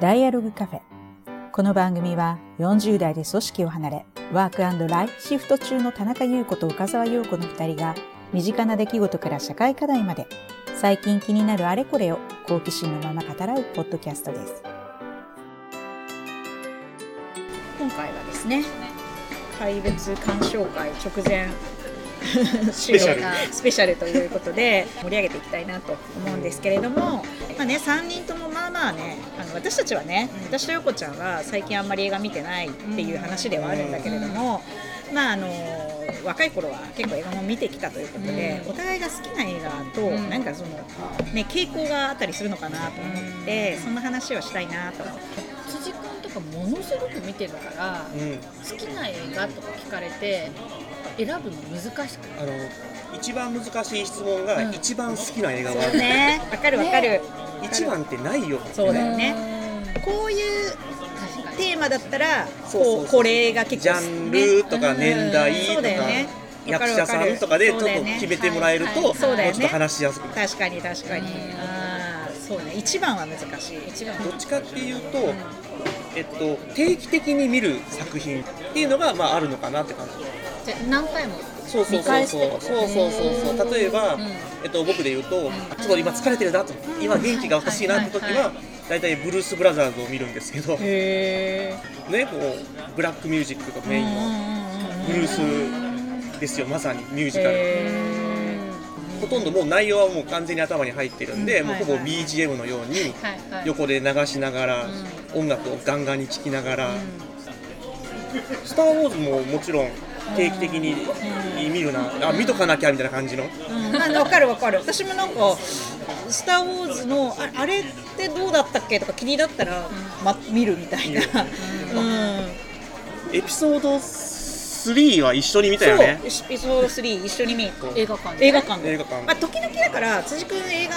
ダイアログカフェ。この番組は40代で組織を離れ、ワークライフシフト中の田中優子と岡沢陽子の二人が、身近な出来事から社会課題まで、最近気になるあれこれを好奇心のまま語らうポッドキャストです。今回はですね、怪物鑑賞会直前スペシャル スペシャルということで盛り上げていきたいなと思うんですけれども、まあね、3人ともまあまあねあの私たちはね私と横ちゃんは最近あんまり映画見てないっていう話ではあるんだけれども、まああの若い頃は結構映画も見てきたということで、お互いが好きな映画と、なんかその、ね、傾向があったりするのかなと思って、そんな話をしたいなと。思って。辻君とかものすごく見てるから、うん、好きな映画とか聞かれて選ぶの難しくあの一番難しい質問が、うん。一番好きな映画は、ね、わかるわかる。一番ってないよ、そうだよてね。こういうテーマだったら、こうこれが結ジ構ャンルとかね年代とか、役者さんとかでちょっと決めてもらえると、もうちょっと話しやすくなる確かに確かに。うん。ああ、そうね。一番は難しい。一番どっちかっていうと、えっと、定期的に見る作品っていうのが、まあ、あるのかなって感じ。じゃあ何回も？そうそうそうそう。そうそうそうそう例えば、うん。えっと、僕で言うと、あちょっと今疲れてるなと。今元気が欲しいなって時はいはい。はは大体ブルース・ブラザーズを見るんですけど、ね。こうブラックミュージックがメインのブルースですよ。まさにミュージカル、へほとんどもう内容はもう完全に頭に入ってるんで、うん。もうほぼ BGM のように横で流しながら、う音楽をガンガンに聴きながら、スター・ウォーズももちろん定期的に見るな、あ見とかなきゃみたいな感じの？うん。あわかるわかる。私もなんか。スター・ウォーズのああれってどうだったっけとか気になったら、ま、見るみたいな、うん。エピソード3は一緒に見たよね。そう。エピソード3一緒に見映画館で？映画館で。映画館。まあ、時々だから辻君映画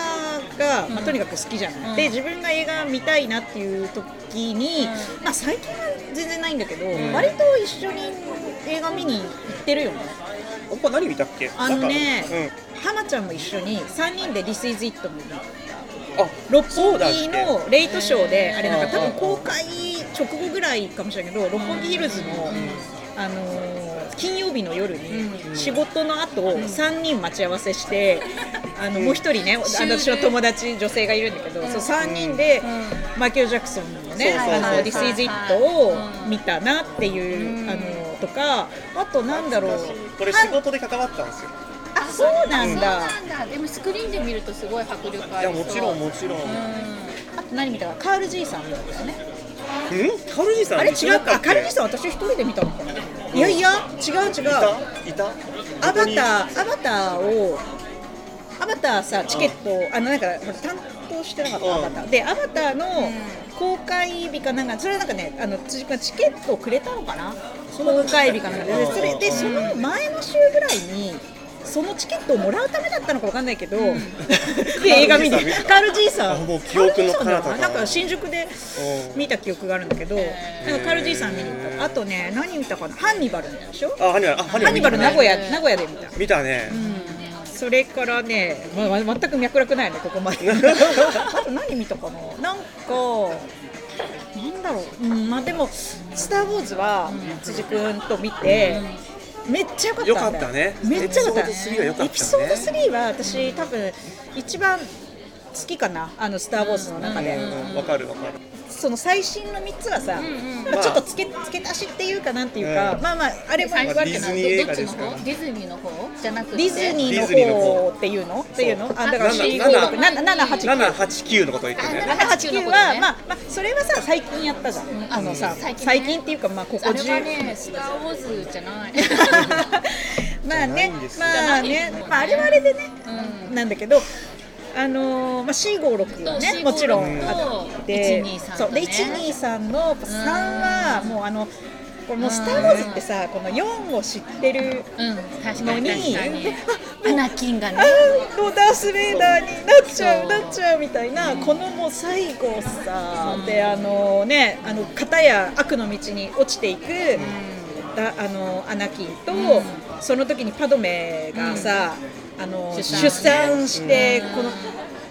が、まあ、とにかく好きじゃない、うん。で自分が映画見たいなっていう時に、うまあ、最近は全然ないんだけど、ん。割と一緒に映画見に行ってるよね。おっぱ何見たっけ？あのねなんちゃんも一緒に3人で「This is It」見にうん、あ六本木のレイトショーであれなんか多分うん公開直後ぐらいかもしれないけど六本木ヒルズの、あのー金曜日の夜に仕事の後3人待ち合わせして、あのもう一人ね私の友達女性がいるんだけど、そう3人でマイケル・ジャクソンのね「そうそうそう。あの This is It」を見たなっていう、あのとかあとなんだろう。これ仕事で関わったんですよ。あそうなんそうだなんだ。でもスクリーンで見るとすごい迫力ありそういやもちろんもちろん、あと何見たか。カール・ジーさん見たんですよね。うんカルジさんあれ？違う一緒だったっけ？あカルジさん私一人で見たのかな。いやいや違う違う。いた？いた？アバターアバターをアバターさチケットあのなんかほら担当してなかった。うん。アバター。でアバターの公開日かなんかそれはなんかねあのチケットをくれたのかな？公開日かなんか。ででそれでその前の週ぐらいにそのチケットをもらうためだったのかわかんないけど、で映画見にカール・ジーさんあもう記憶の彼方なんか新宿でうん見た記憶があるんだけど、なんかカール・ジーさん見に行った。あとね何見たかな？ハンニバルでしょ？あハニバル。あハニバルハンニバル名古屋名古屋で見た。見たね、それからね、まあ、ま全く脈絡ないねここまで。あと何見たかな？なんかなんだろう、うん、まあでも「スター・ウォーズ」は辻君と見て、めっちゃ良かったんだよ。かったね。めっちゃ良かった。エピソード3は良かったね。エピソード3は私多分一番好きかな？あの「スター・ウォーズ」の中で、うんわかるわかる。その最新の3つはさ、んまあ、ちょっと付け付け足しっていうかなんていうか、うん。まあまああれも最初ってディズニーの方？ディズニーの方？じゃなくて？ディズニーーのの方。方っていうの？っていうの？あだからな4な5 6 7 8 9 789のこと言ってね。あ789は、まあ、まあそれはさ最近やったじゃん、あのさ最近ね。最近っていうかまあここあれは10ねスター・ウォーズじゃない。まあねまあね、まあ、あれはあれでね、うなんだけどあのーまあ、C56 はねもちろん456あとって123そうでとね123の3はもうあのこれもう「スター・ウォーズ」ってさこの4を知ってるのにに確かに。アナキンがね。あーローダース・ベイダーになっちゃうなっちゃうみたいなこのもう最後さ、であのねあの片や悪の道に落ちていく、だあのアナキンと、その時にパドメがさ、あの出産してこの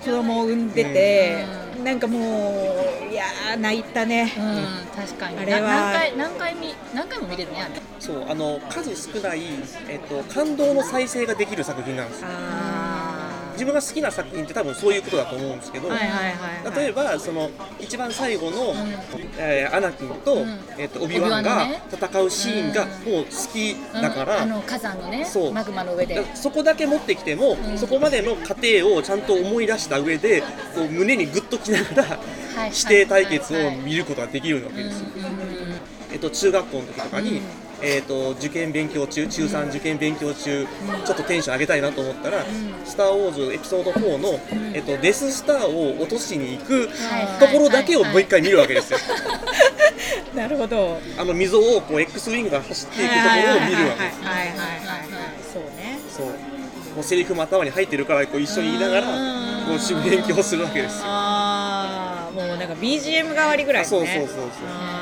子供を産んでて、なんかもういやー泣いたね、うん確かに。あれは。な何回何回見何回も見れるねあれ。そうあの数少ない、えっと、感動の再生ができる作品なんですよ。あ自分が好きな作品って多分そういうことだと思うんですけど、ーはいはいはい、はい、例えばその一番最後の、えーアナキンと,、うん。えっとオビワンオビワがンのね。戦うシーンがもう好きだから、うん。あの火山のねそう。マグマの上で。だそこだけ持ってきても、ん。そこまでの過程をちゃんと思い出した上でこう胸にグッときながらはい指定対決を見ることができるわけですよ。うんうんうん。えっと、中学校の時とかに、うんえっと、受験勉強中中3受験勉強中、ちょっとテンション上げたいなと思ったら「スター・ウォーズ」エピソード4の、えっと、デススターを落としに行くはいところだけをもう一回見るわけですよ。なるほどあの溝をこう X ウィングが走っていくところを見るわけですよ。はいはいはいそうねそうもうセリフも頭に入ってるからこう一緒に言いながらこう主勉強するわけですよ。ああもうなんか BGM 代わりぐらいのねそうそうそうそう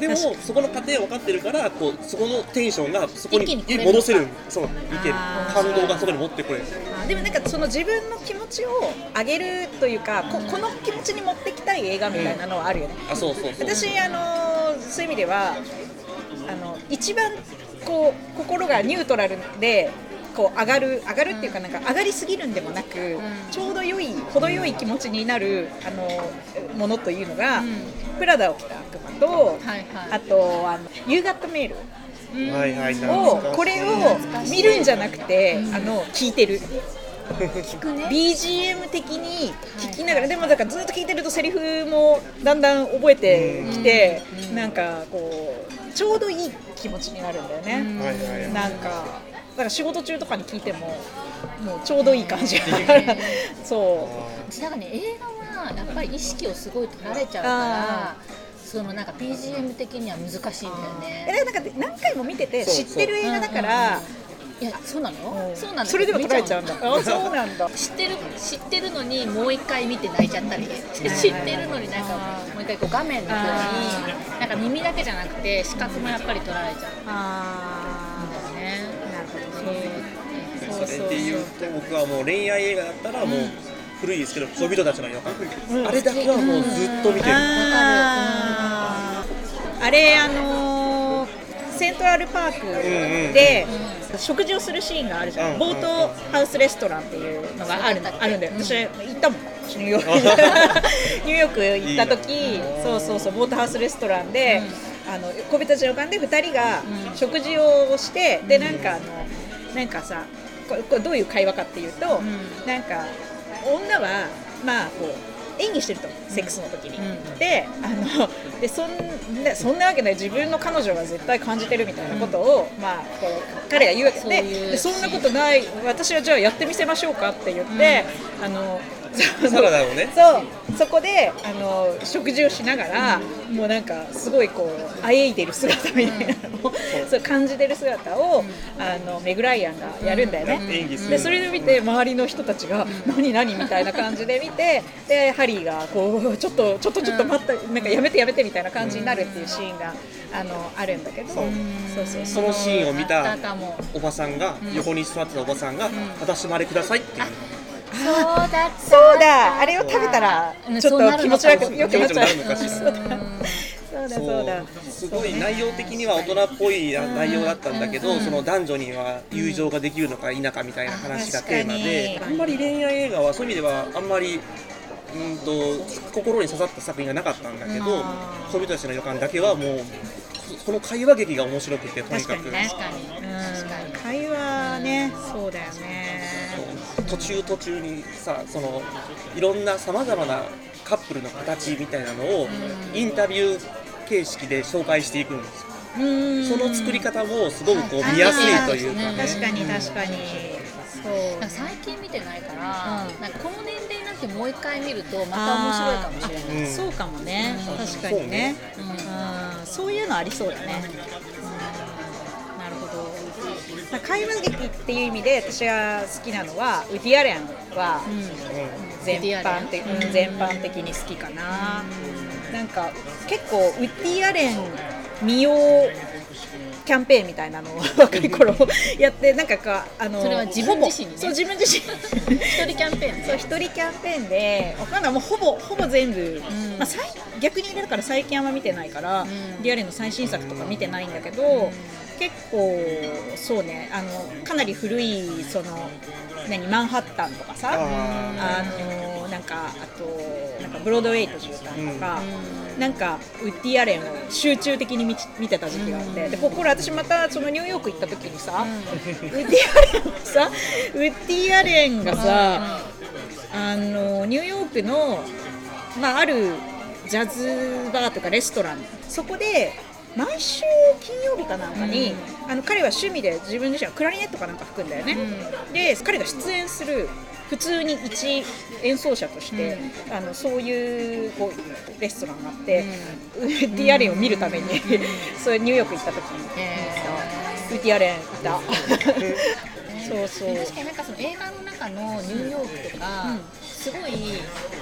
でもそこの過程分かってるからこうそこのテンションがそこに戻せる。そういける。感動がそこに持ってこれる。でもなんかその自分の気持ちを上げるというかここの気持ちに持ってきたい映画みたいなのはあるよね、あそうそうそう。私あのーそういう意味ではあの一番こう心がニュートラルでこう上がる上がるっていうかなんか上がりすぎるんでもなく、ちょうど良い程よい気持ちになるあのものというのが、プラダを着た悪魔と、あとあの夕方メールをこれを見るんじゃなくて、あの聞いてる。聞くね。BGM 的に聞きながら、でもだからずっと聞いてるとセリフもだんだん覚えてきて、なんかこうちょうどいい気持ちになるんだよね、はいはいはい。なんかだから仕事中とかに聞いてももうちょうどいい感じがあるそう。だからね映画はやっぱり意識をすごい取られちゃうからそのなんか BGM 的には難しいんだよえねなんか何回も見てて知ってる映画だから。いやそうなの？うん。そうなんだそれでも取られちゃうんだ。見あそうなんだ。知ってる知ってるのにもう一回見て泣いちゃったり。知ってるのになんかもう一回こう画面の方になんか耳だけじゃなくて視覚もやっぱり取られちゃあうんねそれで言うと僕はもう恋愛映画だったらもう古いですけど小人たちの予感。あれだけはもうずっと見てる。あれあのーセントラルパークで食事をするシーンがあるじゃん、うんボートハウスレストランっていうのがあるんだあるんだよ。私行ったもん。ニューヨーク。ニューヨーク行った時そうそうそうボートハウスレストランで、あの小人たちの館で2人が食事をして、でなんかあのなんかさこれどういう会話かっていうと、なんか女はまあこう演技してるとセックスの時に、であのでそんなそんなわけない。自分の彼女が絶対感じてるみたいなことを、まあこう彼が言うわけ。でそんなことない。私はじゃあやってみせましょうかって言って、あのサラダをねそう。そこであの食事をしながら、もうなんかすごいこうあえいでる姿みたいなのを、そう感じてる姿を、あのメグライアンがやるんだよね。でそれで見て周りの人たちが「何何?」みたいな感じで見てでハリーがこう「ちょっとちょっとちょっと待ったなんかやめてやめて」みたいな感じになるっていうシーンがあのあるんだけど。そう。そうそうそのシーンを見たおばさんが横に座ってたおばさんが「私もあれください」っていうそうだった。そうだ。あれを食べたらうん。ちょっと気持ち悪くよくなっちゃう。そうだそうだ。そうだ。すごい内容的には大人っぽい内容だ。ったんだ。けど、その男女には友情ができるのか否かみたいな話がテーマで、あんまり恋愛映画はそういう意味ではあんまりうんと心に刺さった作品がなかったんだ。けどあー小人たちの予感だ。けはもうここの会話劇が面白くてとにかく確かに確かに会話ねそうだ。よね途中途中にさそのいろんなさまざまなカップルの形みたいなのをインタビュー形式で紹介していくんですよ。うん。その作り方もすごくこう見やすいというか。ね確かに確かに。そう。最近見てないから、うん。なんかこの年齢になってもう一回見るとまた面白いかもしれない。うんそうかもね、確かにね。うん。そういうのありそうだね、まあ会話劇っていう意味で私が好きなのはウディアレンは全般的、うん全般的に好きかな、なんか結構ウッディアレン見ようキャンペーンみたいなのを 若い頃やってなんかかあのそれは自分自身にね。そう自分自身。一人キャンペーンそう一人キャンペーンでわかんない。もうほぼほぼ全部、ん。まあ、さい逆にだから最近あんま見てないから、ん。リアルの最新作とか見てないんだけど、結構そうねあのかなり古いその何マンハッタンとかさあのなんかあとなんかブロードウェイと絨毯とか、なんかウッディアレンを集中的に見ち見てた時期があって、でここれ私またそのニューヨーク行った時にさ、ウッディアレンさウッディアレンがさ、あのニューヨークの、まあ、あるジャズバーとかレストランそこで毎週金曜日かなんかに、あの彼は趣味で自分自身はクラリネットかなんか吹くんだよね、で彼が出演する普通に一演奏者として、あのそういうこうレストランがあって、ウッディアレンを見るために、そうニューヨーク行った時に、ウッディアレンいた そうそう。確かになんかその映画の中のニューヨークとか、すごい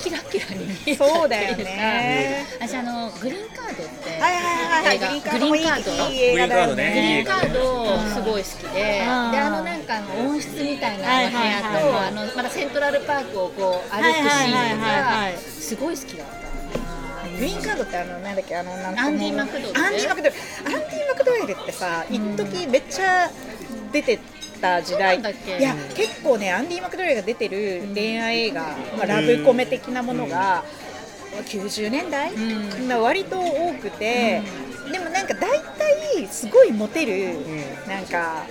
キラキラに見えたそうだよね。私あのグリーンカードってはいはいはいはいグリーンカード。もいいグリーンカード。いい映画だよグリーンカードね。グリーンカードすごい好きで、であのなんかあの温室みたいなあの部はい屋はいはいはい。とあのまだセントラルパークをこう歩くシーンはいはいはいはいがすごい好きだった。グリーンカードってあのなんだっけあのなんかアンディマクドアンディマクドアンディマクドウェルってさ一時めっちゃ出てた時代いや結構ねアンディマクドウェルが出てる恋愛映画、まあ、ラブコメ的なものが、90年代、ん。まあ割と多くて、でもなんか大体すごいモテる、なんか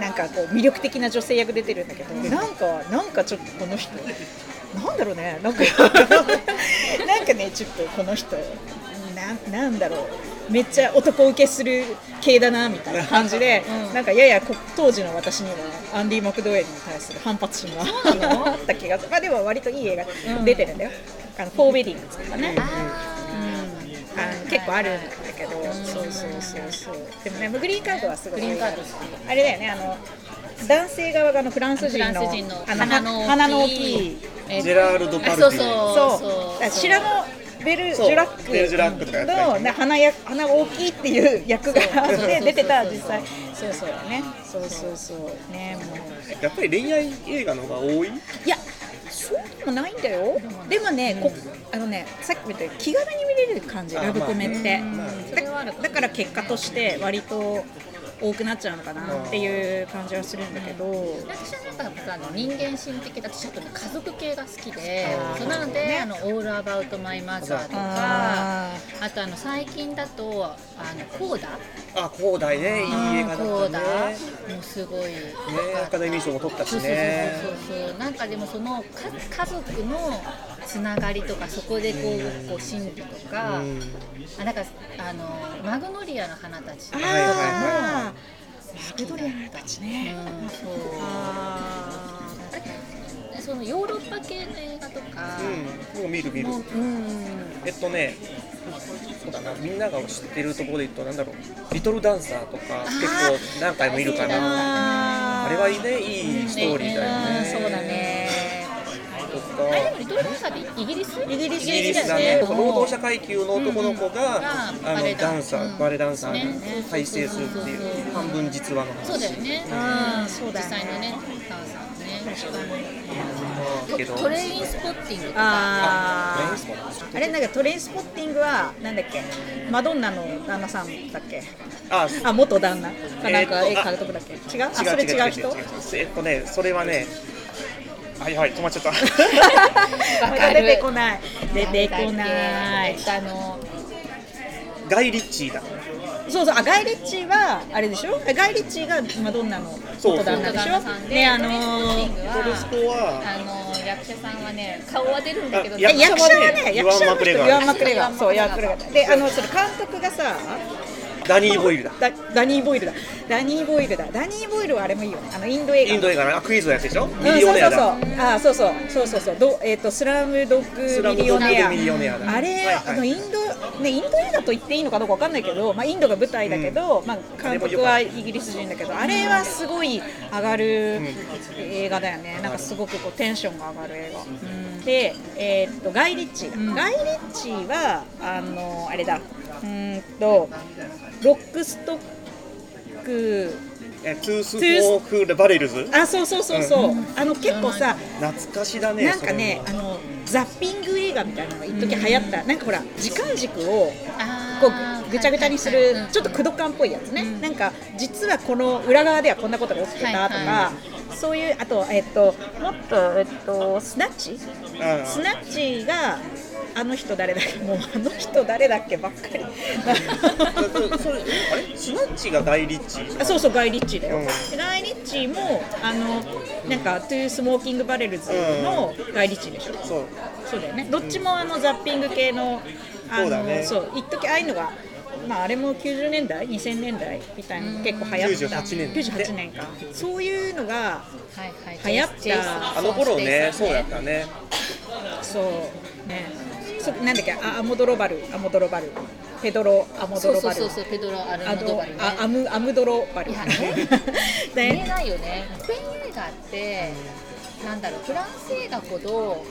なんかこう魅力的な女性役出てるんだけど、なんかなんかちょっとこの人 なんだろうねなんかなんかねちょっとこの人なんなんだろうめっちゃ男受けする系だなみたいな感じで、なんかややこ当時の私にはアンディ・マクドウェルに対する反発心があった気がする。まあでも割といい映画出てるんだよ、あのフォーウェディングとかね、あの結構あるんだけど、そうそうそうそう。でもねグリーンカードはすごいグリーンカード好き。あれだよねあの男性側があのフランス人のあ鼻の大きい鼻の大きいえジェラールド・パルティそうそうそうベルジュラックのな鼻や鼻が大きいっていう役があって出てた実際。そうそうだね。そうそうそう。ねもう。やっぱり恋愛映画の方が多い？いやそうでもないんだよ。でもね、こあのねさっきも言ったように気軽に見れる感じあラブコメって、だから結果として割と多くなっちゃうのかなっていう感じはするんだけど、私はなんかさあの人間心的だとちょっとね家族系が好きであー。そうなので、あのオールアバウトマイマザーとかああとあの最近だとあのコーダ。あ広大ね。いい映画だコーダ。ったねもうすごい。ねアカデミー賞も取ったしそうそうねそうそうそう。なんかでもそのか家族のつながりとかそこでこうこう心理とか、うん。あなんかあのマグノリアの花たちとかも、マグドリアのたちね、うん、そう。あそのヨーロッパ系の映画とか、うん。もう見る見る。もううん。えっとねそうだな。みんなが知ってるところで言うとなんだろう。リトルダンサーとか結構何回もいるかなあれはいいねいいストーリーだよね。うんそうだね。とかあれでもリトルダンサーってイギリス。イギリスイギリスだね。労働者階級の男の子が、うん。あバレエダンのダンサー、うん。バレエダンサーね。が大成するっていう半分実話の話。そうだよね。うん。そうだ実際のねダンサーね。だけどトレインスポッティングとか。ああれなんかトレインスポッティングはなんだっけ？マドンナの旦那さんだっけ？あ。あ元旦那。かなんか絵監督だっけ？違う？あそれ違う人？えっとねそれはねはいはい止まっちゃった。出てこない。出てこない。えっとあのガイ・リッチーだ。そうそうあガイ・リッチーはあれでしょ？ガイ・リッチーがマドンナのそう。元旦那でしょ？ねあのあの役者さんはね顔は出るんだけど役者はね役者はね役者の人ユアンマクレガーユアン・マクレガーそうユアン・マクレガーであのそれ監督がさダニー・ボイルだ。ダダニー・ボイルだ。ダニー・ボイルだ。ダニー・ボイルはあれもいいよね。あのインド映画インド映画のあクイズのやつでしょ？ミうんリオネアだ。そうそうそう。あそうそう。そうそうそう。どえっ、とスラムドッスラグムドッグミリオネアミリオネアだ。あれ、はいはい。あのインドねインド映画と言っていいのかどうかわかんないけど、まあインドが舞台だけど、まあ監督はイギリス人だけど、あれはすごい上がる映画だよね。なんかすごくこうテンションが上がる映画。で、えっ、とガイリッチ。ーだ、ガイリッチーはあのあれだ。うーんとロックストック。えトゥース・フォーク・バレルズ？あそうそうそうそう、あの結構さ懐かしだねなんかねあのザッピング映画みたいなのが一時流行った、なんかほら時間軸をこうぐちゃぐちゃにするちょっと駆動感っぽいやつね、うん。なんか実はこの裏側ではこんなことが起きてたとか、はいはそういうあとえっともっとえっとスナッチ？ああスナッチがあの人誰だっけ？もうあの人誰だっけばっかり。それあれ？スナッチがガイ・リッチ？ーあそうそうガイ・リッチーだよ、うん。でガイ・リッチーもあのなんかトゥースモーキング・バレルズのガイ・リッチーでしょ、そう。そうだよね。どっちもあのザッピング系のあのそうだね。そう一時ああいうのがまああれも90年代？2000年代？みたいなの結構流行った。98年。98年か。そういうのがはいはい。流行った。ジェイソンあの頃ねそうだったね。そう。ね。そなんだっけあアモドロバルアモドロバル。ペドロアモドロバル。そうそうそうペドロ・アルモドバルね。あアムアムドロバル。いや ね。見えねないよね。スペイン映画ってなんだろうフランス映画ほど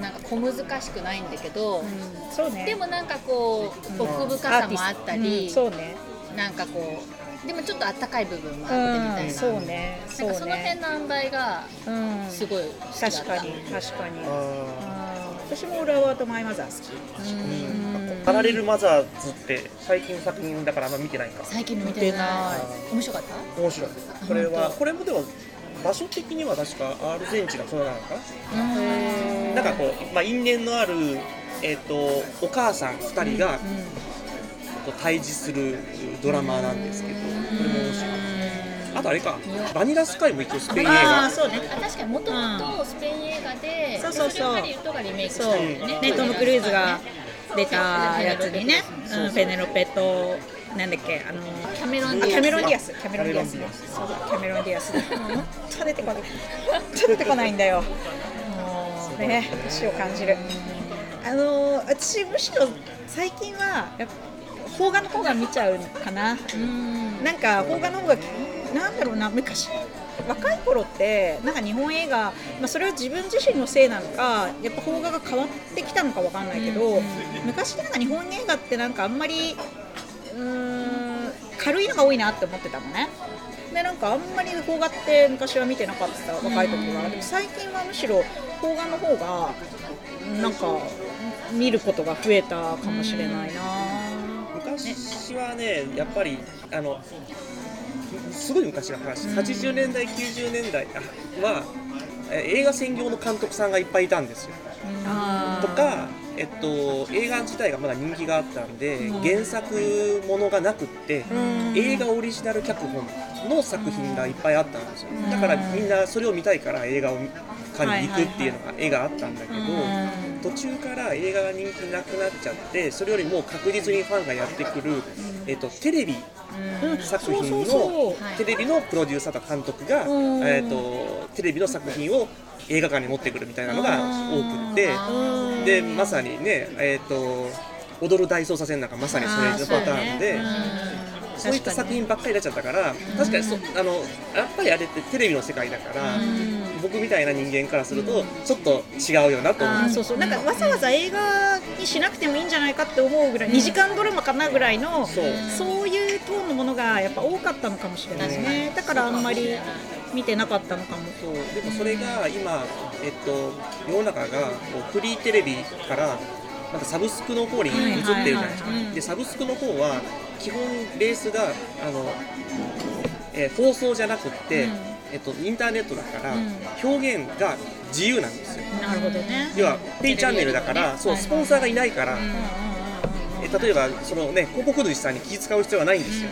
なんか小難しくないんだけど、うんそうね。でもなんかこう奥深さもあったり、うんそうね。なんかこうでもちょっとあったかい部分もあってみたいな、うんそうねそうなんかその辺ねの塩梅がうん。すごい好きだった。確かに確かに。あうん私も浦和とマイマザー好き。パラレルマザーズって最近の作品だからあんま見てないか。最近の見てない。面白かった？面白いこれはこれもでも場所的には確かアルゼンチンがそうなのかうん。ななんかこう、まあ、因縁のある、えー、とお母さん2人がこう対峙するドラマなんですけどこれも面白いあとあれか。バニラスカイも一応スペイン映画。ああそうね。あ確かにもともとスペイン映画で、そうそうそう。ハリウッドがリメイクしたそうんだよねねトム・クルーズが出たやつにね。そううん。ペネロペとなんだっけあのキャメロン・あディアス。キャメロン・ディアス。キャメロン・ディアスキャメロンディアス。そうキャメロン・ディアス。本当出てこない。本当出てこないんだよ。もうね死を感じる。あの私むしろ最近はやっぱ邦画の方が見ちゃうかな。うん。なんか邦画の方がなんだろうな昔。若い頃ってなんか日本映画、まあ、それは自分自身のせいなのかやっぱ邦画が変わってきたのかわかんないけど、昔なんか日本映画ってなんかあんまりうーん軽いのが多いなって思ってたのね。でなんかあんまり邦画って昔は見てなかった若い時はでも最近はむしろ邦画の方がなんか見ることが増えたかもしれないな、昔はねやっぱりあのすごい昔の話。80年代90年代はえ映画専業の監督さんがいっぱいいたんですよ。とか、えっと、映画自体がまだ人気があったんで、原作ものがなくって、うん。映画オリジナル脚本の作品がいっぱいあったんですよ、だからみんなそれを見たいから映画を館に行くっていうのが絵があったんだけど、途中から映画が人気なくなっちゃってそれよりも確実にファンがやってくる、えっと、テレビうん作品のテレビのプロデューサーと監督が、うん。えー、とテレビの作品を映画館に持ってくるみたいなのが多くってうんでまさにね、えー、と踊る大捜査線なんかまさにそれのパターンで。そういった作品ばっかりになっちゃったから確かにそあのやっぱりあれってテレビの世界だから僕みたいな人間からするとちょっと違うよなと思う。そうそう。なんかわざわざ映画にしなくてもいいんじゃないかって思うぐらい、2時間ドラマかなぐらいのそう。そういうトーンのものがやっぱ多かったのかもしれないですねだからあんまり見てなかったのかも。そう。でもそれが今、えっと、世の中がこうフリーテレビからなんかサブスクの方に移ってるじゃないですか、でサブスクの方は基本ベースがあの、えー放送じゃなくって、うん。えっと、インターネットだから、うん。表現が自由なんですよ。なるほどね。要はペイチャンネルだから、そうスポンサーがいないから、え例えばその、ね、広告主さんに気遣う必要はないんですよ、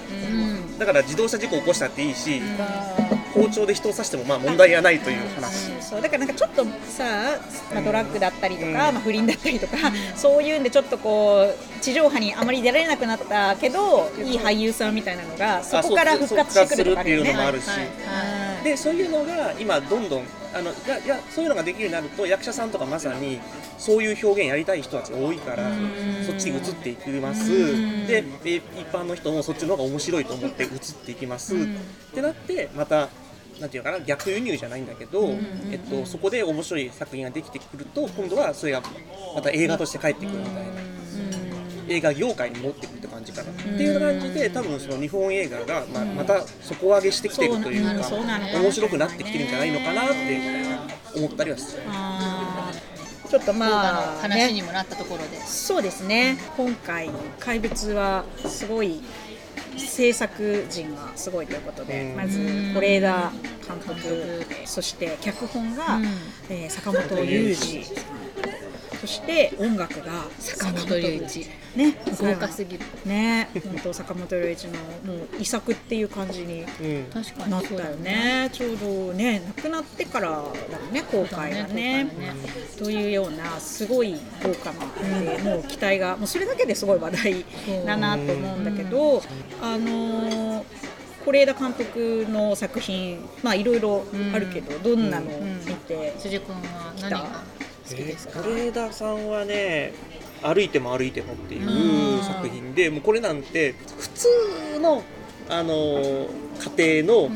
だから自動車事故を起こしたっていいし、包丁で人を刺してもまあ問題がないという話、そうだからなんかちょっとさ、まあ、ドラッグだったりとか、うん。まあ、不倫だったりとか、そういうんでちょっとこう地上波にあまり出られなくなったけどいい俳優さんみたいなのがそこから復活してくるっていうのもあるし。はいでそういうのが今どんどんあのいやいやそういうのができるようになると役者さんとかまさにそういう表現やりたい人たちが多いからそっちに移っていきます。でで一般の人もそっちの方が面白いと思って移っていきます。ってなってまたなんていうのかな逆輸入じゃないんだけど、えっと、そこで面白い作品ができてくると今度はそれがまた映画として帰ってくるみたいな。映画業界に持ってくるって感じかな、っていう感じで多分その日本映画がままた底上げしてきてるというか、そうなの面白くなってきてるんじゃないのかなって思ったりはする。ちょっとまあ、ね、話にもなったところで、そうですね。今回怪物はすごい制作陣がすごいということで、うん。まず是枝監督そして脚本が、うん。えー坂本龍二そして音楽が坂本龍一ね豪華すぎる。ね本当坂本龍一のもう遺作っていう感じにうん。確かに。なったよね。ちょうどね亡くなってからだもんね公開がね。というようなすごい豪華なで、もう期待がもうそれだけですごい話題だなと思うんだけど、あのー是枝監督の作品まあいろいろあるけど、どんなのを見て、辻君は何が好きですか、是枝さんはね「歩いても歩いても」っていううん。作品でもうこれなんて普通の、あの家庭の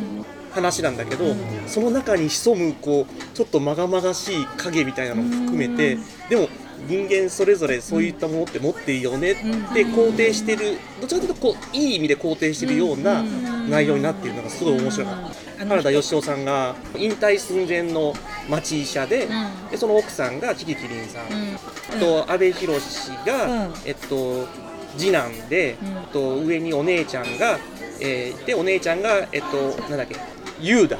話なんだけど、その中に潜むこうちょっとまがまがしい影みたいなのも含めて、でも人間それぞれそういったものって持っていいよねって肯定してるどちらかというとこういい意味で肯定してるような内容になっているのがすごい面白かった。原田芳雄さんが引退寸前の町医者で,、ん。でその奥さんがキキキリンさん、と阿部寛が、うん。えっと、次男で、と、上にお姉ちゃんが、えーいてお姉ちゃんが、えっと、なんだっけ優だ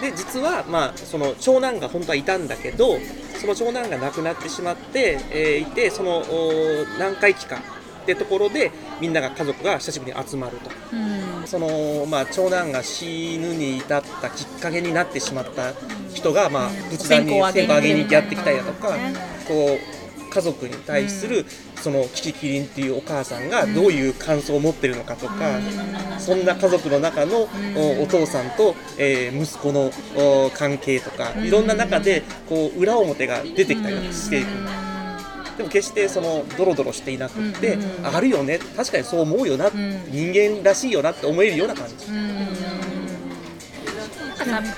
で実は、まあ、その長男が本当はいたんだけどその長男が亡くなってしまって、えーいてそのお何回期かってところでみんなが家族が久しぶりに集まると。うん。そのまあ、長男が死ぬに至ったきっかけになってしまった人が、まあ、仏壇に線香をあげにやってきたりだとか、ねこう家族に対する、そのキキキリンっていうお母さんがどういう感想を持ってるのかとか、そんな家族の中の、おお父さんと、えー息子のお関係とか、いろんな中でこう裏表が出てきたりしていく。でも決してそのドロドロしていなくって、あるよね確かにそう思うよな、人間らしいよなって思えるような感じ、なん。かさ監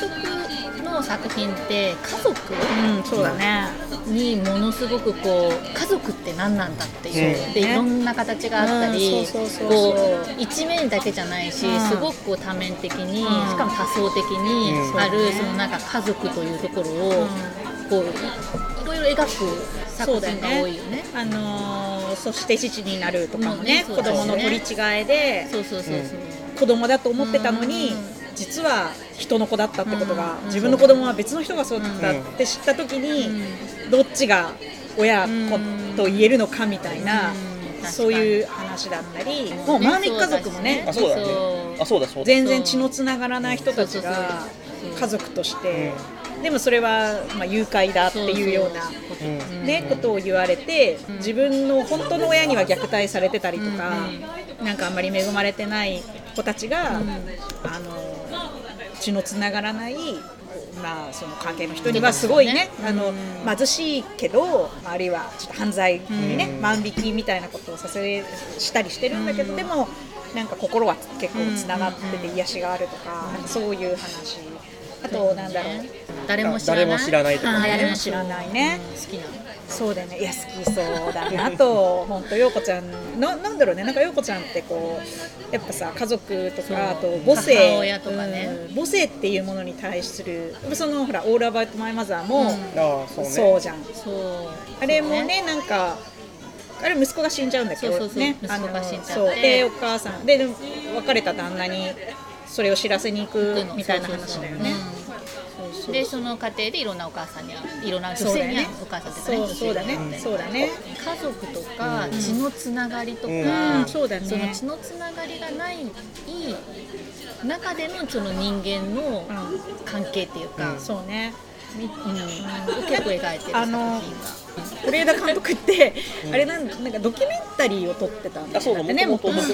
督の作品って家族うん、そうだね。にものすごくこう家族って何なんだっていう、うん。でいろんな形があったり、一面だけじゃないし、うん。すごくこう多面的に、うん。しかも多層的にうん。ある、そのなんか家族というところを、こういろいろ描く作品が多いよね。あのーそして父になるとかもねもうね。子供の取り違えでそうそうそうそう。子供だと思ってたのに、うん実は人の子だったってことが、うん。自分の子供は別の人がそうだったって知った時に、どっちが親子と言えるのかみたいな、うん。そういう話だったり、もうマーミック家族もねあそうだね。そう。あそうだそうだ。全然血のつながらない人たちがそうそうそう。家族として、でもそれはまあ誘拐だっていうような。うんね、ことを言われて自分の本当の親には虐待されてたりとか、なん。かあんまり恵まれてない子たちが、あの血のつながらない、まあ、その関係の人にはすごいね、あの貧しいけどあるいはちょっと犯罪にね、万引きみたいなことをさせしたりしてるんだけど、でもなんか心は結構つながってて癒しがあるとか、なん。かそういう話。あとなんだろう。誰も知らない。誰も知らないとかはい誰も知らない。ね好きなのそうだよね、いや好きそうだなと、本当、陽子ちゃん。な、なんだろうね、なんか陽子ちゃんってこう、やっぱさ、家族とそう。か、あと母性、母親とかね。うん。母性っていうものに対する、そのほら、オールアバウトマイマザーも、ああそうね。そうじゃん。そう。あれもね、なんか、あれ息子が死んじゃうんだけどそうそうそう。ね、息子が死んじゃって。あのそう。でお母さん。で別れた旦那にそれを知らせに行くみたいな話だよね。うんでその過程でいろんなお母さんに会ういろんな女性に会うお母さんっていうかねそうだね。そうだね。家族とか血のつながりとか、うん。そうだね。その血のつながりがない中でのその人間のうん。関係っていうか、そうね。みうん。結構描いてる作品が。是枝監督って、あれなんなんかドキュメンタリーを撮ってたんだってねもともと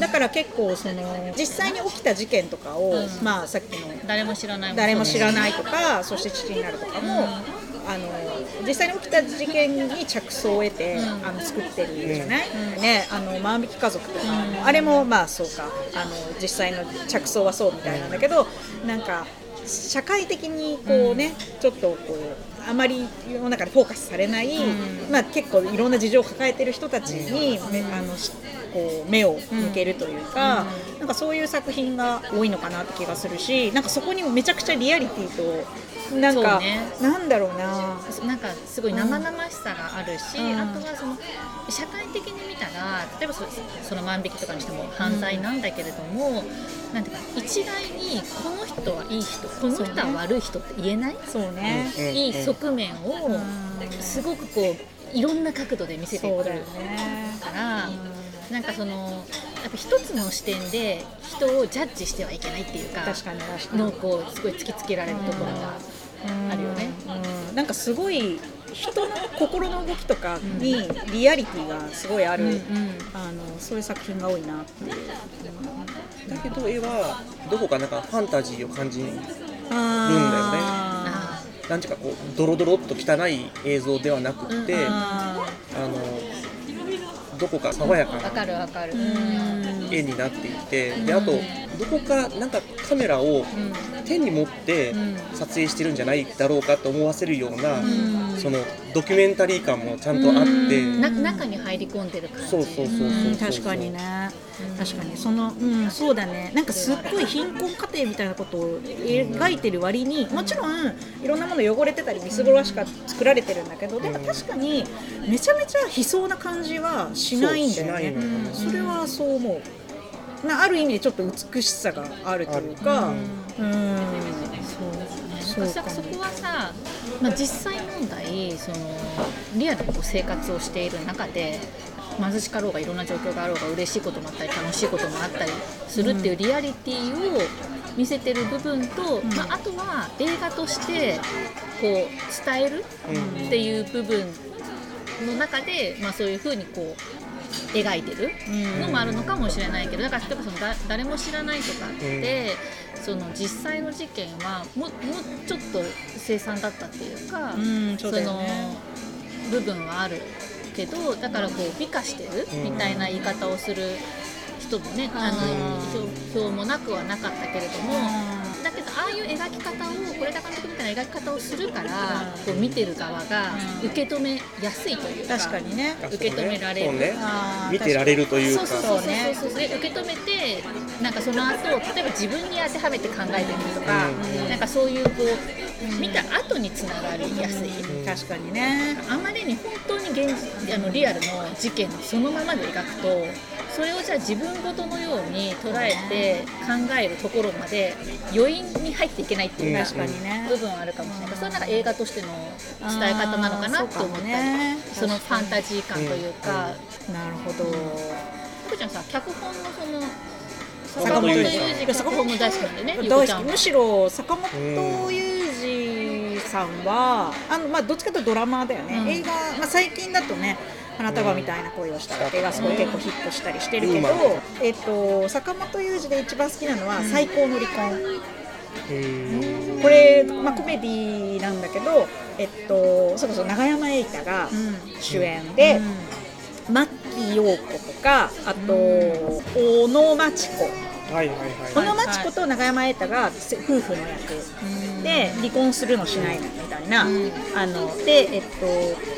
だから結構その実際に起きた事件とかを、うん。まあさっきの誰も知らない誰も知らいないとかそして父になるとかも、あの実際に起きた事件に着想を得て、あの作ってるじゃない、ね。あの万引き家族とか、あれもまあそうか。あの実際の着想はそうみたいなんだけどなんか社会的にこうね、ちょっとこうあまり世の中でフォーカスされない、うん。まあ、結構いろんな事情を抱えてる人たちに、めあのしこう目を向けるというか、なんかそういう作品が多いのかなって気がするしなんかそこにもめちゃくちゃリアリティとなんか、そうね。なんだろうな。なんかすごい生々しさがあるし、うん。あとはその社会的に見たら例えばそその万引きとかにしても犯罪なんだけれども、なんていうか一概にこの人はいい人この人は悪い人って言えない、そうね、うんいい側面をうん。すごくこういろんな角度で見せてくるから。なんかそのやっぱ一つの視点で人をジャッジしてはいけないっていうか確かに確かに。のをこうすごい突きつけられるところがあるよね。うん。なんかすごい人の心の動きとかにリアリティがすごいある、うんうん。あのそういう作品が多いなっていう。だけど絵はどこかなんかファンタジーを感じるああなんていうかこうドロドロっと汚い映像ではなくって、うんああのどこか爽やかーわかなるわかる。ーうん絵になっていてであとどこかなんかカメラを手に持ってうん。撮影してるんじゃないだろうかと思わせるような、うん。そのドキュメンタリー感もちゃんとあって、うん。な中に入り込んでる感じ。そうそうそうそう確かにね。確かに。そのうんそうだね。なんかすっごい貧困家庭みたいなことを描いてる割にもちろんいろんなもの汚れてたりみすぼらしく作られてるんだけどでも確かにめちゃめちゃ悲壮な感じはしないんだよね。それはそう思うなある意味でちょっと美しさがあるというかうん。そうそか。もそこはさ、まあ、実際問題そのリアルにこう生活をしている中で貧しかろうがいろんな状況があろうが嬉しいこともあったり楽しいこともあったりするっていうリアリティを見せてる部分と、まあ、あとは映画としてこう伝えるうんっていう部分の中で、まあ、そういうふうにこう描いてるのもあるのかもしれないけどだから例えばそのだ誰も知らないとかって、その実際の事件はももうちょっと凄惨だったっていうか、うんそうね。その部分はあるけどだからこう美化してるうん。みたいな言い方をする人もね、あの表表もなくはなかったけれども。だけどああいう描き方を是枝監督みたいな描き方をするからこう見てる側が受け止めやすいというか確かにね。受け止められる。そうね。見てられるというか。そうそうそうそうねそう。そうで受け止めてなんかその後例えば自分に当てはめて考えてみるとか、うん。なんかそういうこう見た後につながりやすい、うん確かにね。あまりに本当に現実あのリアルの事件をそのままで描くとそれをじゃあ自分ごとのように捉えて考えるところまで余韻に入っていけないっていう確かにね。部分はあるかもしれない。それはなんか映画としての伝え方なのかなと思ったりそね。そのファンタジー感というか、なるほど。ゆこちゃんさ脚本のその坂本裕二さん。二脚本も大好きなんだよねむしろ坂本裕二さんはあの、まあ、どっちかというとドラマーだよね、うん。映画、まあ、最近だとね「花束みたいな恋をしたら」って映画すごい結構ヒットしたりしてるけど、うん。えっと、坂本裕二で一番好きなのは「最高の離婚」うんこれ、まあ、コメディなんだけど、えっと、それこそ永山瑛太が主演で、牧陽子とかあと、小野真知子。はいはい小はい。野真知子と永山瑛太がせ夫婦の役で離婚するのしないのみたいな、あのでえっと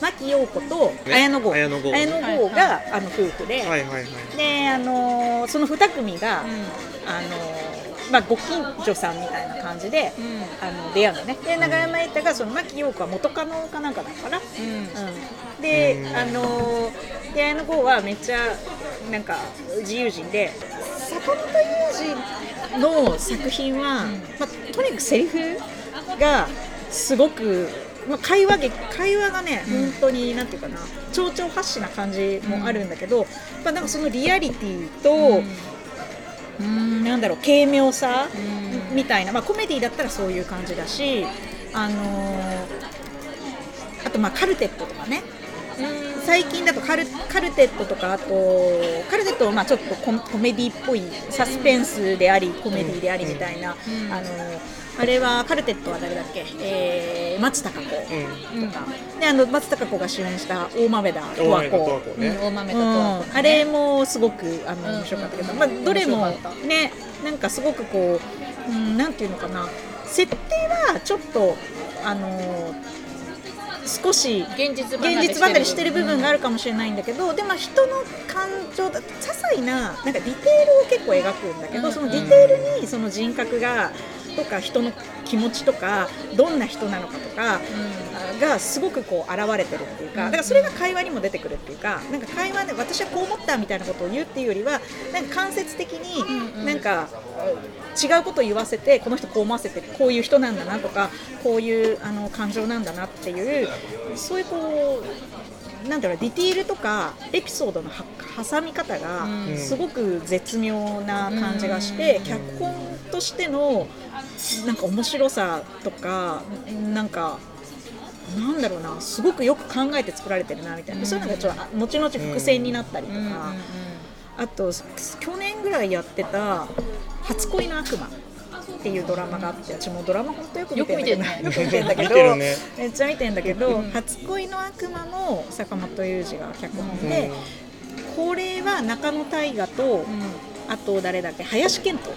牧陽子と綾野剛。綾野剛が、あの夫婦で、はいはいはいであのその2組が、あのまあ、ご近所さんみたいな感じで、あの出会うのね。で永山瑛太がその牧陽子は元カノかなんかなのかな、うん、で、うん。あので綾野剛はめっちゃなんか自由人で坂本龍二の作品は、まあ、とにかくセリフがすごく、まあ、会話劇会話がね、本当になんていうかな蝶々発しな感じもあるんだけど、やっぱなんかそのリアリティと、うん。なんだろう軽妙さ、みたいな、まあ、コメディだったらそういう感じだし、あのーあとまあカルテットとかね。最近だとカルカルテットとかあとカルテットはまあちょっとココメディっぽいサスペンスでありコメディでありみたいな、あのーあれはカルテットは誰だっけ、えー松たか子。とか、であの松たか子が主演した大豆田十和大前と十和子あれもすごくあのうん面白かったけど、まあ、どれもねなんかすごくこう、うん、なんていうのかな。設定はちょっとあの少し現実現実離れしてる部分があるかもしれないんだけど、でも人の感情だ些細ななんかディテールを結構描くんだけど、うん。そのディテールにその人格がとか人の気持ちとかどんな人なのかとかがすごくこう現れてるっていうかだからそれが会話にも出てくるっていうかなんか会話で私はこう思ったみたいなことを言うっていうよりはなんか間接的になんか違うことを言わせてこの人こう思わせてこういう人なんだなとかこういうあの感情なんだなっていうそういうこうなんだろうディティールとかエピソードのは挟み方がうん。すごく絶妙な感じがして、うん。脚本としてのなんか面白さとかなんかなんだろうなすごくよく考えて作られてるなみたいな、そういうのがちょっとあ後々伏線になったりとか、あと去年ぐらいやってた「初恋の悪魔」っていうドラマがあって私もうドラマ本当よく見てんだけどよく見てるねよく見てんだけどね。めっちゃ見てんだけどうん「初恋の悪魔」も坂本雄二が脚本で、これは中野大河と、あと誰だっけ林遣都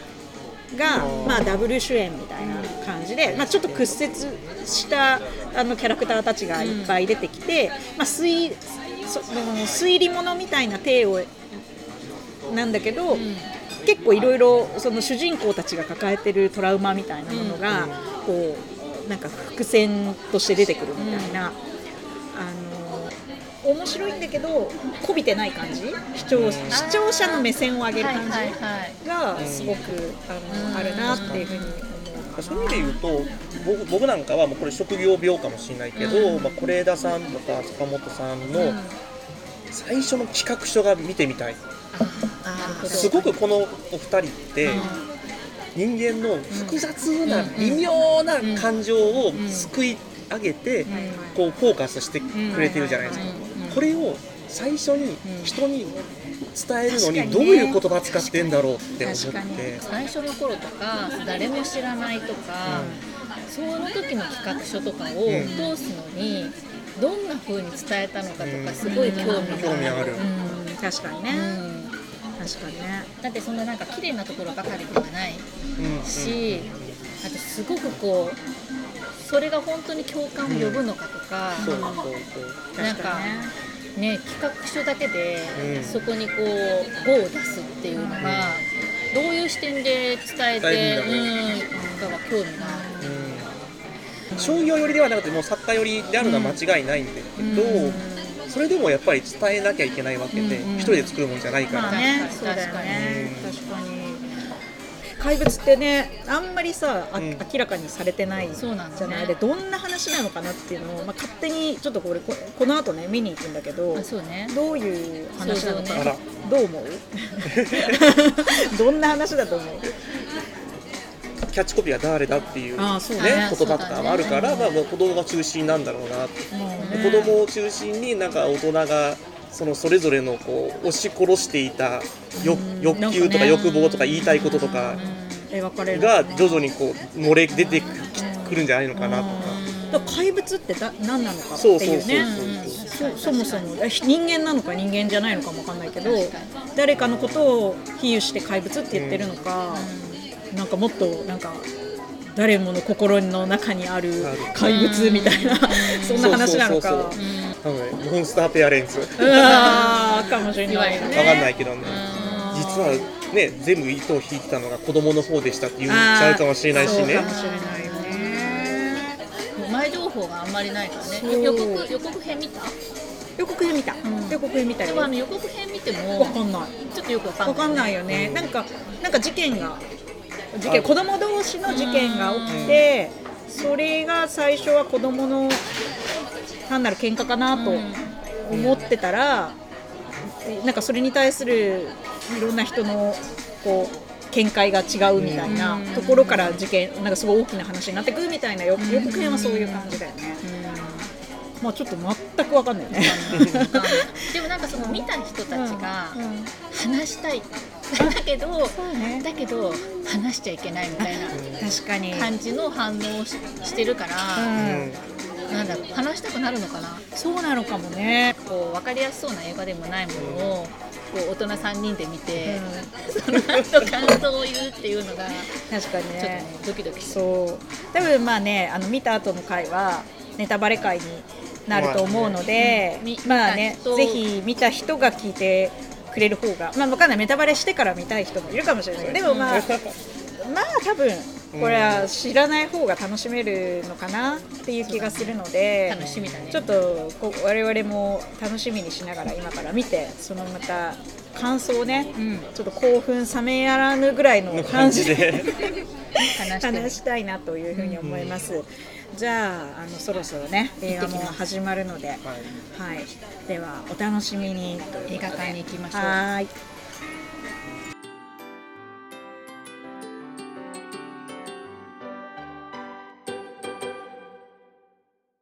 が、まあ、ダブル主演みたいな感じで、まあ、ちょっと屈折したあのキャラクターたちがいっぱい出てきて、まあ、推その推理物みたいな体をなんだけど、結構いろいろその主人公たちが抱えてるトラウマみたいなものが、こうなんか伏線として出てくるみたいな。あの面白いんだけどこびてない感じ？視聴視聴者の目線を上げる感じ、がすごくあのあるなっていうふうに思う。そういう意味で言うと僕僕なんかはもうこれ職業病かもしれないけど、まあ、是枝さんとか坂本さんの最初の企画書が見てみたいすごくこのお二人って人間の複雑な微妙な感情をすくい上げてこうフォーカスしてくれてるじゃないですか。これを最初に人に伝えるのにどういう言葉使ってんだろうって思って。最初の頃とか誰も知らないとか、その時の企画書とかを通すのに、どんな風に伝えたのかとかすごい興味がある,、興味ある。うん。確かにね、うん確かにね。だってそんななんか綺麗なところばかりではないうんし、あとすごくこうそれが本当に共感を呼ぶのかとか、そうそうそう。なんかねね。企画書だけでうん。そこにこう5を出すっていうのが、どういう視点で伝えてううんかは興味がある。うん。商業寄りではなくてもう作家寄りであるのは間違いないんだけど、それでもやっぱり伝えなきゃいけないわけで、うん一人で作るもんじゃないから、まあねそうだよね。うん。確かに。怪物ってねあんまりさ、あうん。明らかにされてないそうなんだね。じゃないでどんな話なのかなっていうのを、まあ、勝手にちょっとこれここの後ね見に行くんだけどあそうね。どういう話なのかね。どう思う？どんな話だと思う？キャッチコピーは誰だっていう,、ね。ね言葉とかもあるから、まあ、もう子供が中心なんだろうなって、子供を中心になんか大人がそのそれぞれのこう押し殺していた欲求とか欲望とか言いたいこととかが徐々にこう漏れ出てくるんじゃないのかなとか。怪物ってだ何なのかっていうね。そもそも。え人間なのか人間じゃないのかもわかんないけど誰かのことを比喩して怪物って言ってるのか、なんかもっとなんか誰もの心の中にある怪物みたいな、そんな話なのか。そうそうそうそう。なのでモンスターペアレンツ。うわーかもしれない。わかんないけどね。うん。実はね全部糸を引いてたのが子供の方でしたって言っちゃうかもしれないしね。そうかもしれないよね。前情報があんまりないからね。予告予告編見た？予告編見た、ん。予告編見たよ。でもあの予告編見てもわかんない。ちょっとよくわかんない。わかんないよね、なんかなんか事件が事件子供同士の事件が起きてそれが最初は子供の単なる喧嘩かなと思ってたら、なんかそれに対するいろんな人のこう見解が違うみたいなところから事件なんかすごい大きな話になってくるみたいな予予告編はそういう感じだよね。まあちょっと全くわかんないよね。でもなんかその見た人たちがうんうん。話したいだけどね。だけど話しちゃいけないみたいな確かに。感じの反応をししてるから、うん。なんだろう話したくなるのかな。そうなのかもね。こう分かりやすそうな映画でもないものをう大人3人で見て、その後感想を言うっていうのが確かにちょっとねねドキドキそう。多分まあねあの見た後の回はネタバレ回になると思うので、うんみまあねぜひ見た人が聞いてくれる方がまあわかんないネタバレしてから見たい人もいるかもしれない。けどでもまあ、まあ多分これは知らない方が楽しめるのかなっていう気がするので、楽しみだね。ちょっとこう我々も楽しみにしながら今から見てそのまた感想をね、うん。ちょっと興奮冷めやらぬぐらいのの感じで話して話したいなというふうに思います。じゃああのそろそろね映画も始まるので、はい、ではお楽しみに。映画館に行きましょう。はーい